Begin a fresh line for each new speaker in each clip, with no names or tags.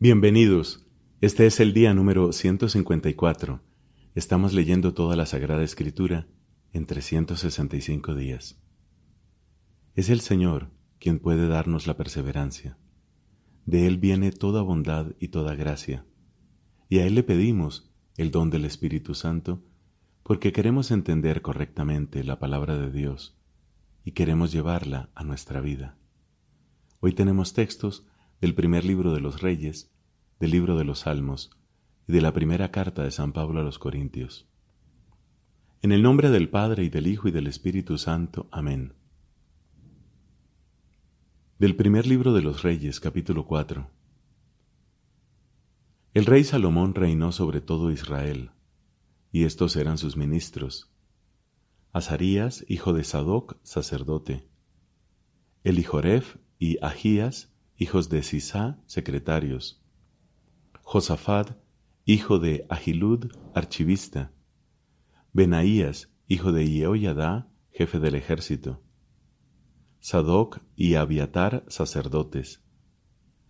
Bienvenidos. Este es el día número 154. Estamos leyendo toda la Sagrada Escritura en 365 días. Es el Señor quien puede darnos la perseverancia. De Él viene toda bondad y toda gracia. Y a Él le pedimos el don del Espíritu Santo porque queremos entender correctamente la palabra de Dios y queremos llevarla a nuestra vida. Hoy tenemos textos del primer libro de los Reyes, del libro de los Salmos y de la primera carta de San Pablo a los Corintios. En el nombre del Padre y del Hijo y del Espíritu Santo. Amén. Del primer libro de los Reyes, capítulo 4. El rey Salomón reinó sobre todo Israel, y estos eran sus ministros. Azarías, hijo de Sadoc, sacerdote. Elijoref y Ahías, hijos de Sisá, secretarios. Josafat, hijo de Ahilud, archivista. Benaías, hijo de Yehoyadá, jefe del ejército. Sadoc y Abiatar, sacerdotes.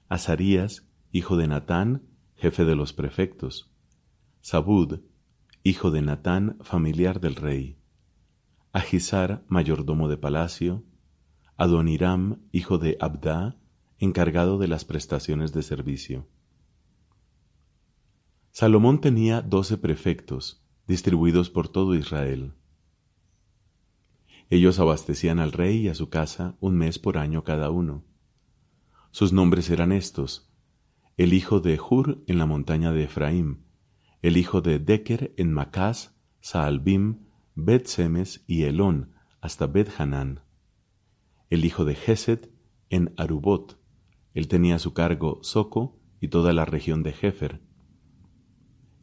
Azarías, hijo de Natán, jefe de los prefectos. Sabud, hijo de Natán, familiar del rey. Agisar, mayordomo de palacio. Adoniram, hijo de Abdá, encargado de las prestaciones de servicio. Salomón tenía doce prefectos, distribuidos por todo Israel. Ellos abastecían al rey y a su casa un mes por año cada uno. Sus nombres eran estos, el hijo de Hur en la montaña de Efraín, el hijo de Deker en Macás, Saalbim, Bet Semes y Elón, hasta Bet Hanán, el hijo de Geset en Arubot, él tenía a su cargo Soco y toda la región de Jefer,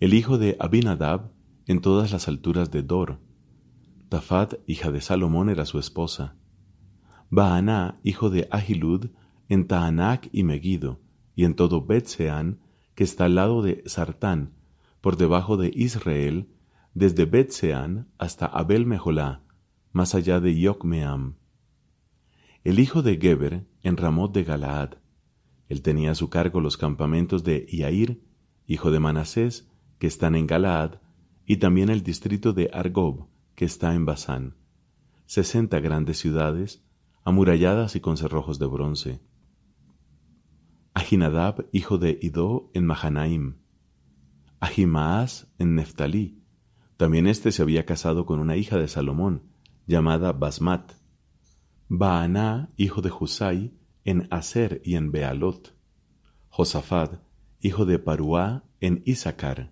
el hijo de Abinadab en todas las alturas de Dor. Tafat, hija de Salomón, era su esposa. Baaná, hijo de Ahilud, en Taanac y Megido, y en todo Betseán, que está al lado de Sartán, por debajo de Israel, desde Betseán hasta Abel Meholá, más allá de Yocmeam. El hijo de Geber, en Ramot de Galaad. Él tenía a su cargo los campamentos de Iair, hijo de Manasés, que están en Galaad, y también el distrito de Argob, que está en Basán, sesenta grandes ciudades, amuralladas y con cerrojos de bronce. Ahinadab, hijo de Idó, en Mahanaim. Ahimaas, en Neftalí. También éste se había casado con una hija de Salomón, llamada Basmat. Baaná, hijo de Husai, en Aser y en Bealot. Josafat, hijo de Paruá, en Isaacar.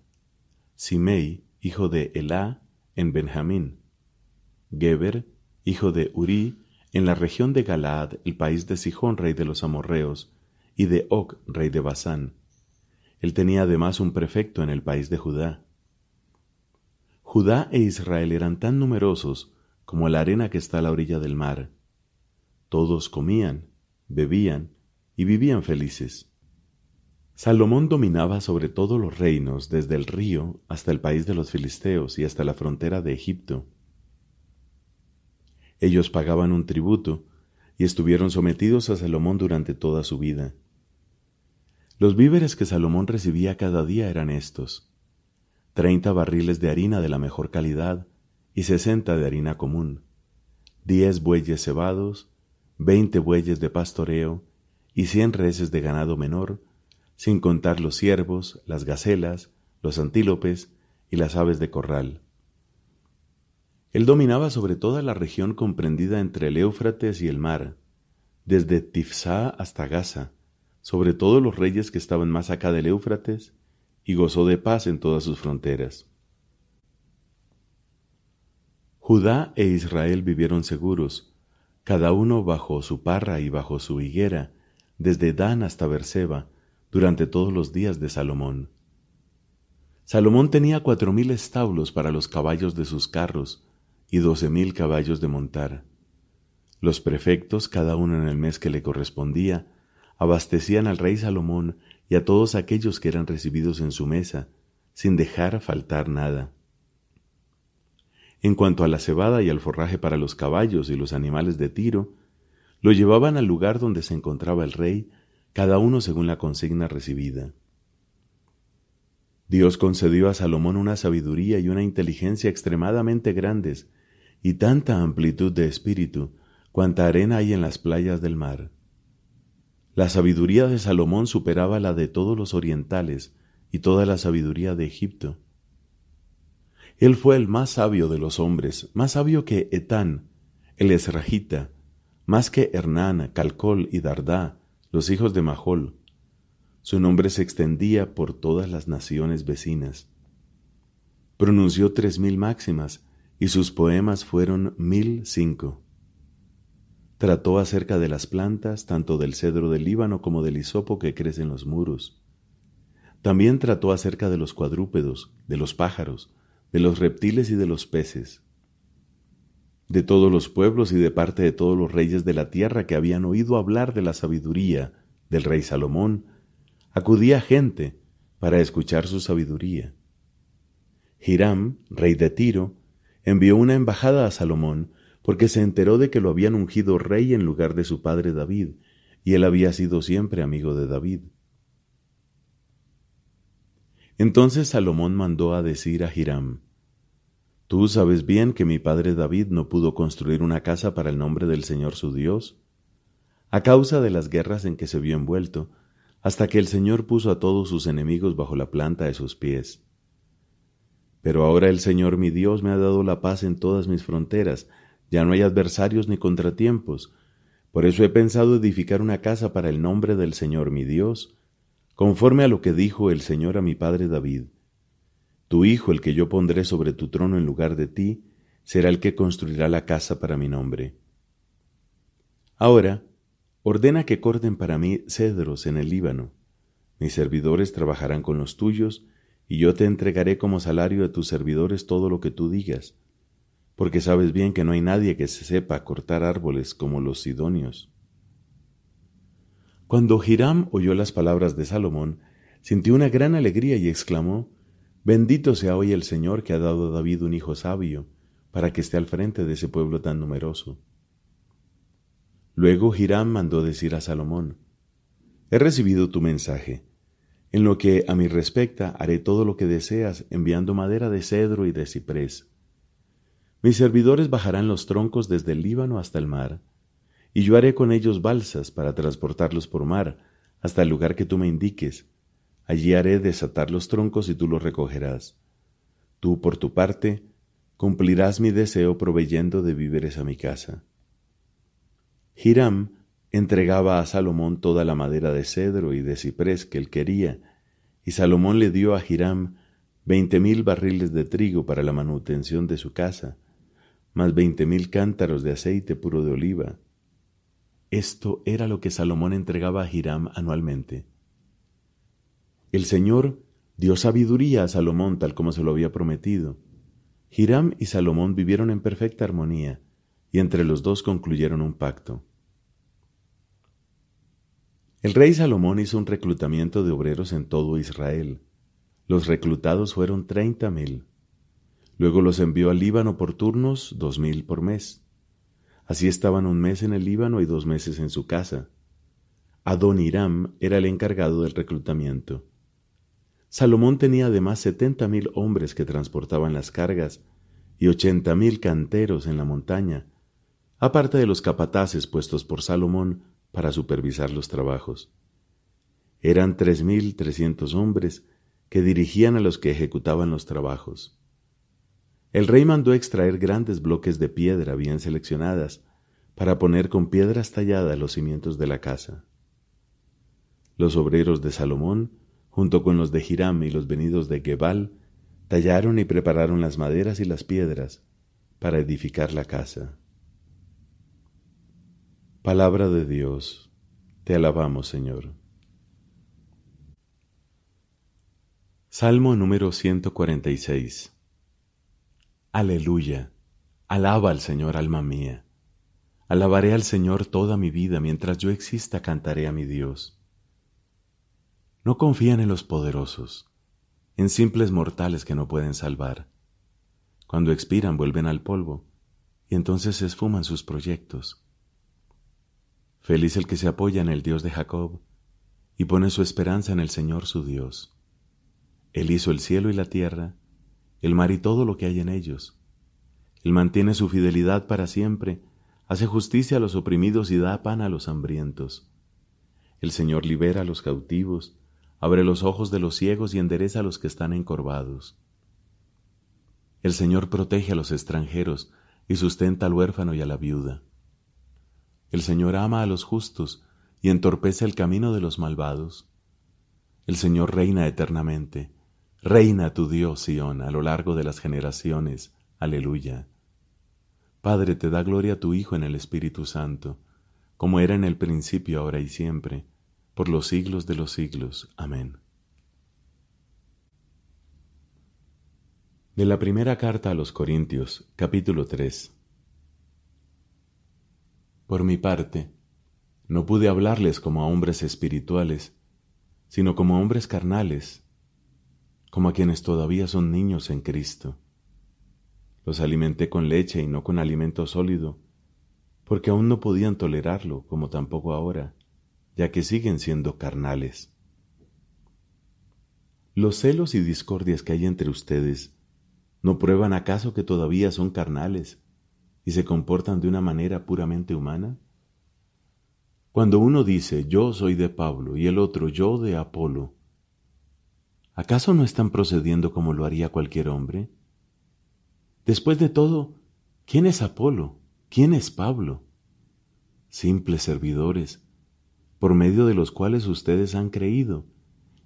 Simei, hijo de Elá, en Benjamín, Geber, hijo de Uri, en la región de Galaad, el país de Sijón, rey de los amorreos, y de Og, rey de Basán. Él tenía además un prefecto en el país de Judá. Judá e Israel eran tan numerosos como la arena que está a la orilla del mar. Todos comían, bebían y vivían felices. Salomón dominaba sobre todos los reinos, desde el río hasta el país de los filisteos y hasta la frontera de Egipto. Ellos pagaban un tributo y estuvieron sometidos a Salomón durante toda su vida. Los víveres que Salomón recibía cada día eran estos, treinta barriles de harina de la mejor calidad y sesenta de harina común, diez bueyes cebados, veinte bueyes de pastoreo y cien reses de ganado menor, sin contar los ciervos, las gacelas, los antílopes y las aves de corral. Él dominaba sobre toda la región comprendida entre el Éufrates y el mar, desde Tifsá hasta Gaza, sobre todos los reyes que estaban más acá del Éufrates, y gozó de paz en todas sus fronteras. Judá e Israel vivieron seguros, cada uno bajo su parra y bajo su higuera, desde Dan hasta Berseba, durante todos los días de Salomón. Salomón tenía cuatro mil establos para los caballos de sus carros y doce mil caballos de montar. Los prefectos, cada uno en el mes que le correspondía, abastecían al rey Salomón y a todos aquellos que eran recibidos en su mesa, sin dejar faltar nada. En cuanto a la cebada y al forraje para los caballos y los animales de tiro, lo llevaban al lugar donde se encontraba el rey cada uno según la consigna recibida. Dios concedió a Salomón una sabiduría y una inteligencia extremadamente grandes y tanta amplitud de espíritu cuanta arena hay en las playas del mar. La sabiduría de Salomón superaba la de todos los orientales y toda la sabiduría de Egipto. Él fue el más sabio de los hombres, más sabio que Etán, el Esrajita, más que Hernán, Calcol y Dardá, los hijos de Mahol. Su nombre se extendía por todas las naciones vecinas. Pronunció tres mil máximas y sus poemas fueron mil cinco. Trató acerca de las plantas, tanto del cedro del Líbano como del hisopo que crece en los muros. También trató acerca de los cuadrúpedos, de los pájaros, de los reptiles y de los peces, de todos los pueblos y de parte de todos los reyes de la tierra que habían oído hablar de la sabiduría del rey Salomón, acudía gente para escuchar su sabiduría. Hiram, rey de Tiro, envió una embajada a Salomón porque se enteró de que lo habían ungido rey en lugar de su padre David, y él había sido siempre amigo de David. Entonces Salomón mandó a decir a Hiram, Tú sabes bien que mi padre David no pudo construir una casa para el nombre del Señor su Dios, a causa de las guerras en que se vio envuelto, hasta que el Señor puso a todos sus enemigos bajo la planta de sus pies. Pero ahora el Señor mi Dios me ha dado la paz en todas mis fronteras, ya no hay adversarios ni contratiempos. Por eso he pensado edificar una casa para el nombre del Señor mi Dios, conforme a lo que dijo el Señor a mi padre David. Tu hijo, el que yo pondré sobre tu trono en lugar de ti, será el que construirá la casa para mi nombre. Ahora, ordena que corten para mí cedros en el Líbano. Mis servidores trabajarán con los tuyos, y yo te entregaré como salario a tus servidores todo lo que tú digas porque sabes bien que no hay nadie que se sepa cortar árboles como los sidonios. Cuando Hiram oyó las palabras de Salomón, sintió una gran alegría y exclamó, Bendito sea hoy el Señor que ha dado a David un hijo sabio, para que esté al frente de ese pueblo tan numeroso. Luego Hiram mandó decir a Salomón, He recibido tu mensaje. En lo que a mí respecta, haré todo lo que deseas, enviando madera de cedro y de ciprés mis servidores bajarán los troncos desde el Líbano hasta el mar, y yo haré con ellos balsas para transportarlos por mar hasta el lugar que tú me indiques. Allí haré desatar los troncos y tú los recogerás. Tú, por tu parte, cumplirás mi deseo proveyendo de víveres a mi casa. Hiram entregaba a Salomón toda la madera de cedro y de ciprés que él quería, y Salomón le dio a Hiram veinte mil barriles de trigo para la manutención de su casa, más veinte mil cántaros de aceite puro de oliva. Esto era lo que Salomón entregaba a Hiram anualmente. El Señor dio sabiduría a Salomón tal como se lo había prometido. Hiram y Salomón vivieron en perfecta armonía, y entre los dos concluyeron un pacto. El rey Salomón hizo un reclutamiento de obreros en todo Israel. Los reclutados fueron treinta mil. Luego los envió al Líbano por turnos, dos mil por mes. Así estaban un mes en el Líbano y dos meses en su casa. Adoniram era el encargado del reclutamiento. Salomón tenía además setenta mil hombres que transportaban las cargas y ochenta mil canteros en la montaña, aparte de los capataces puestos por Salomón para supervisar los trabajos. Eran tres mil trescientos hombres que dirigían a los que ejecutaban los trabajos. El rey mandó extraer grandes bloques de piedra bien seleccionadas para poner con piedras talladas los cimientos de la casa. Los obreros de Salomón, junto con los de Hiram y los venidos de Gebal, tallaron y prepararon las maderas y las piedras para edificar la casa. Palabra de Dios, te alabamos Señor. Salmo número 146 Aleluya. Alaba al Señor, alma mía. Alabaré al Señor toda mi vida, mientras yo exista cantaré a mi Dios. No confían en los poderosos, en simples mortales que no pueden salvar. Cuando expiran vuelven al polvo, y entonces se esfuman sus proyectos. Feliz el que se apoya en el Dios de Jacob, y pone su esperanza en el Señor su Dios. Él hizo el cielo y la tierra, el mar y todo lo que hay en ellos. Él mantiene su fidelidad para siempre, hace justicia a los oprimidos y da pan a los hambrientos. El Señor libera a los cautivos, abre los ojos de los ciegos y endereza a los que están encorvados. El Señor protege a los extranjeros y sustenta al huérfano y a la viuda. El Señor ama a los justos y entorpece el camino de los malvados. El Señor reina eternamente. Reina tu Dios, Sión, a lo largo de las generaciones. Aleluya. Padre, te da gloria a tu Hijo en el Espíritu Santo, como era en el principio, ahora y siempre, por los siglos de los siglos. Amén. De la primera carta a los Corintios, capítulo 3. Por mi parte, no pude hablarles como a hombres espirituales, sino como a hombres carnales, como a quienes todavía son niños en Cristo. Los alimenté con leche y no con alimento sólido, porque aún no podían tolerarlo, como tampoco ahora, ya que siguen siendo carnales. Los celos y discordias que hay entre ustedes no prueban acaso que todavía son carnales y se comportan de una manera puramente humana? Cuando uno dice yo soy de Pablo y el otro yo de Apolo, ¿acaso no están procediendo como lo haría cualquier hombre? Después de todo, ¿quién es Apolo? ¿Quién es Pablo? Simples servidores, por medio de los cuales ustedes han creído,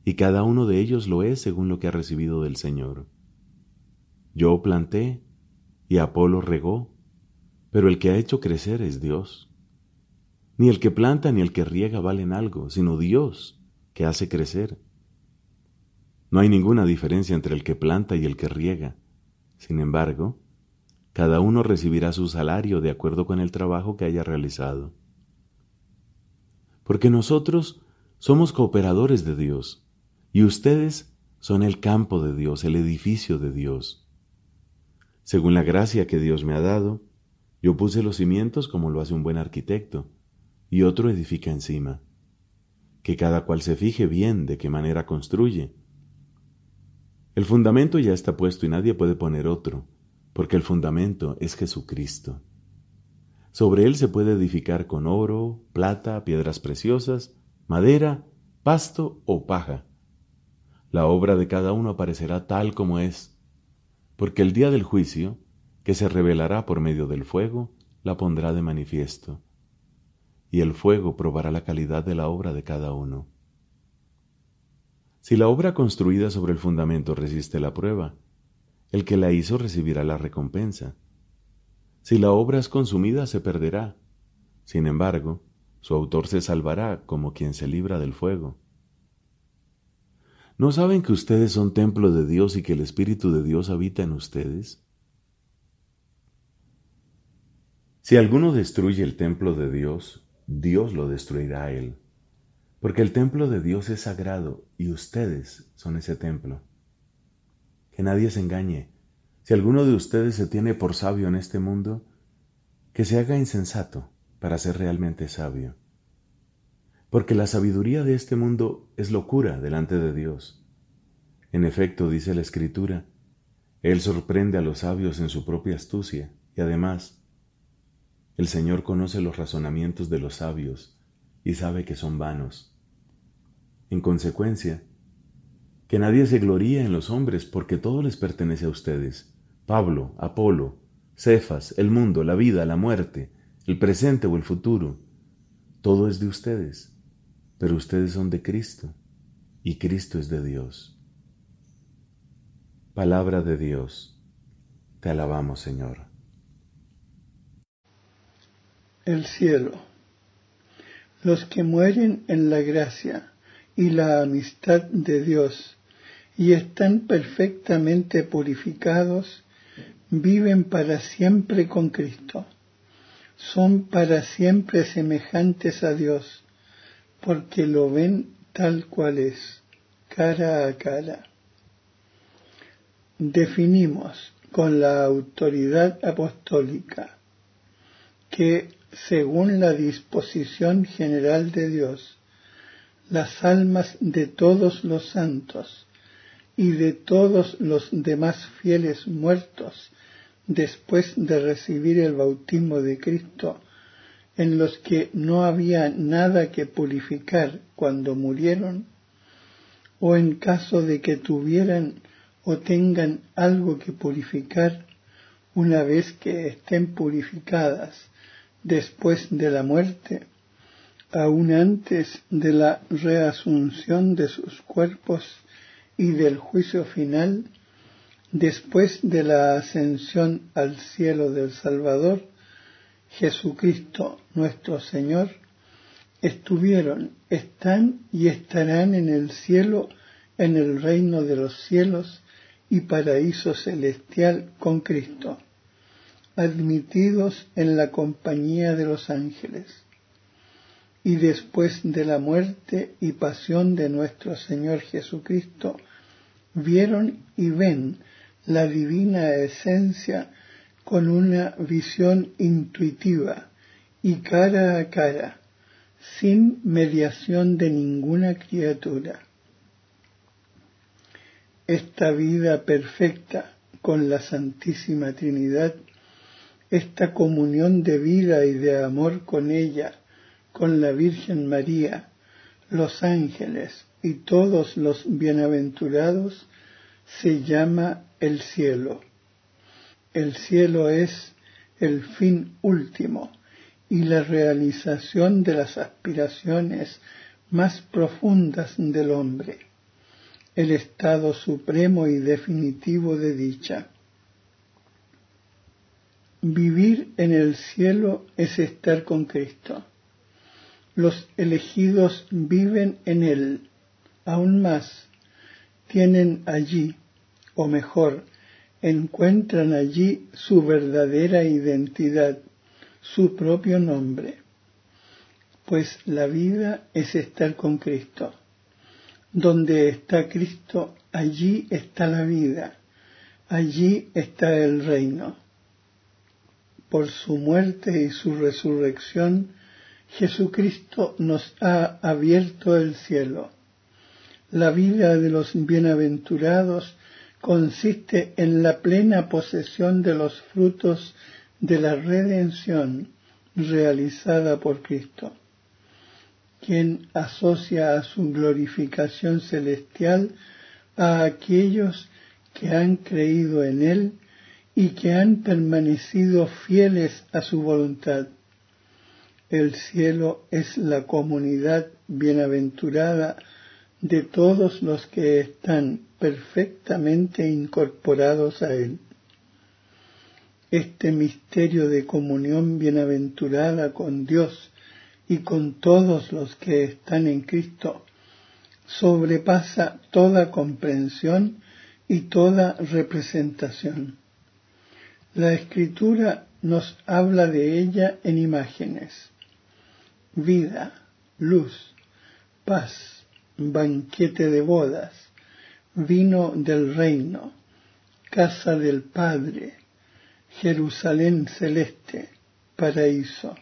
y cada uno de ellos lo es según lo que ha recibido del Señor. Yo planté, y Apolo regó, pero el que ha hecho crecer es Dios. Ni el que planta ni el que riega valen algo, sino Dios que hace crecer. No hay ninguna diferencia entre el que planta y el que riega. Sin embargo, cada uno recibirá su salario de acuerdo con el trabajo que haya realizado. Porque nosotros somos cooperadores de Dios, y ustedes son el campo de Dios, el edificio de Dios. Según la gracia que Dios me ha dado, yo puse los cimientos como lo hace un buen arquitecto, y otro edifica encima. Que cada cual se fije bien de qué manera construye. El fundamento ya está puesto y nadie puede poner otro, porque el fundamento es Jesucristo. Sobre él se puede edificar con oro, plata, piedras preciosas, madera, pasto o paja. La obra de cada uno aparecerá tal como es, porque el día del juicio que se revelará por medio del fuego, la pondrá de manifiesto, y el fuego probará la calidad de la obra de cada uno. Si la obra construida sobre el fundamento resiste la prueba, el que la hizo recibirá la recompensa. Si la obra es consumida, se perderá. Sin embargo, su autor se salvará como quien se libra del fuego. ¿No saben que ustedes son templo de Dios y que el Espíritu de Dios habita en ustedes? Si alguno destruye el templo de Dios, Dios lo destruirá a él, porque el templo de Dios es sagrado y ustedes son ese templo. Que nadie se engañe. Si alguno de ustedes se tiene por sabio en este mundo, que se haga insensato para ser realmente sabio. Porque la sabiduría de este mundo es locura delante de Dios. En efecto, dice la Escritura, Él sorprende a los sabios en su propia astucia y además el Señor conoce los razonamientos de los sabios y sabe que son vanos. En consecuencia, que nadie se gloríe en los hombres porque todo les pertenece a ustedes. Pablo, Apolo, Cefas, el mundo, la vida, la muerte, el presente o el futuro. Todo es de ustedes, pero ustedes son de Cristo y Cristo es de Dios. Palabra de Dios. Te alabamos, Señor
el cielo. Los que mueren en la gracia y la amistad de Dios y están perfectamente purificados, viven para siempre con Cristo. Son para siempre semejantes a Dios, porque lo ven tal cual es, cara a cara. Definimos con la autoridad apostólica que según la disposición general de Dios, las almas de todos los santos y de todos los demás fieles muertos después de recibir el bautismo de Cristo, en los que no había nada que purificar cuando murieron, o en caso de que tuvieran o tengan algo que purificar una vez que estén purificadas después de la muerte, aun antes de la reasunción de sus cuerpos y del juicio final, después de la ascensión al cielo del Salvador, Jesucristo nuestro Señor, estuvieron, están y estarán en el cielo, en el reino de los cielos y paraíso celestial con Cristo, admitidos en la compañía de los ángeles. Y después de la muerte y pasión de nuestro Señor Jesucristo, vieron y ven la divina esencia con una visión intuitiva y cara a cara, sin mediación de ninguna criatura. Esta vida perfecta con la Santísima Trinidad, esta comunión de vida y de amor con ella, con la Virgen María, los ángeles y todos los bienaventurados, se llama el cielo. El cielo es el fin último y la realización de las aspiraciones más profundas del hombre, el estado supremo y definitivo de dicha. Vivir en el cielo es estar con Cristo. Los elegidos viven en Él, aún más, tienen allí, o mejor, encuentran allí su verdadera identidad, su propio nombre. Pues la vida es estar con Cristo. Donde está Cristo, allí está la vida, allí está el reino. Por su muerte y su resurrección, Jesucristo nos ha abierto el cielo. La vida de los bienaventurados consiste en la plena posesión de los frutos de la redención realizada por Cristo, quien asocia a su glorificación celestial a aquellos que han creído en Él y que han permanecido fieles a su voluntad. El cielo es la comunidad bienaventurada de todos los que están perfectamente incorporados a Él. Este misterio de comunión bienaventurada con Dios y con todos los que están en Cristo sobrepasa toda comprensión y toda representación. La escritura nos habla de ella en imágenes. Vida, luz, paz, banquete de bodas, vino del reino, casa del Padre, Jerusalén celeste, paraíso.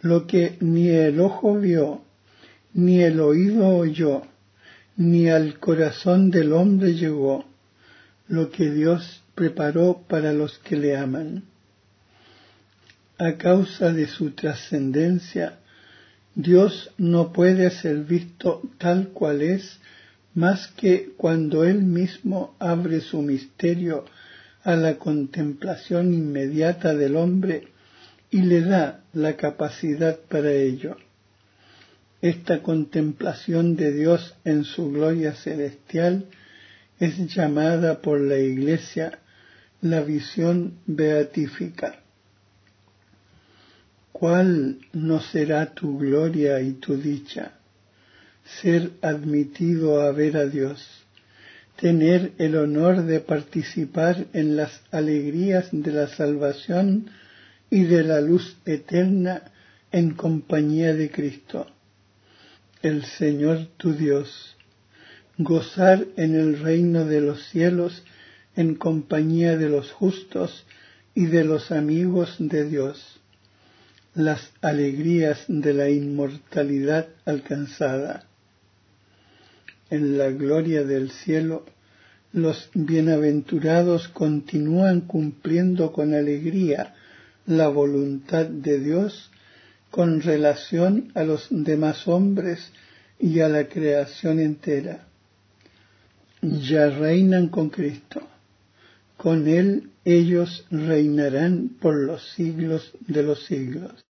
Lo que ni el ojo vio, ni el oído oyó, ni al corazón del hombre llegó, lo que Dios preparó para los que le aman. A causa de su trascendencia, Dios no puede ser visto tal cual es más que cuando Él mismo abre su misterio a la contemplación inmediata del hombre y le da la capacidad para ello. Esta contemplación de Dios en su gloria celestial es llamada por la Iglesia la visión beatífica. ¿Cuál no será tu gloria y tu dicha? Ser admitido a ver a Dios, tener el honor de participar en las alegrías de la salvación y de la luz eterna en compañía de Cristo, el Señor tu Dios, gozar en el reino de los cielos en compañía de los justos y de los amigos de Dios las alegrías de la inmortalidad alcanzada. en la gloria del cielo, los bienaventurados continúan cumpliendo con alegría la voluntad de Dios con relación a los demás hombres y a la creación entera. Ya reinan con Cristo. Con Él ellos reinarán por los siglos de los siglos.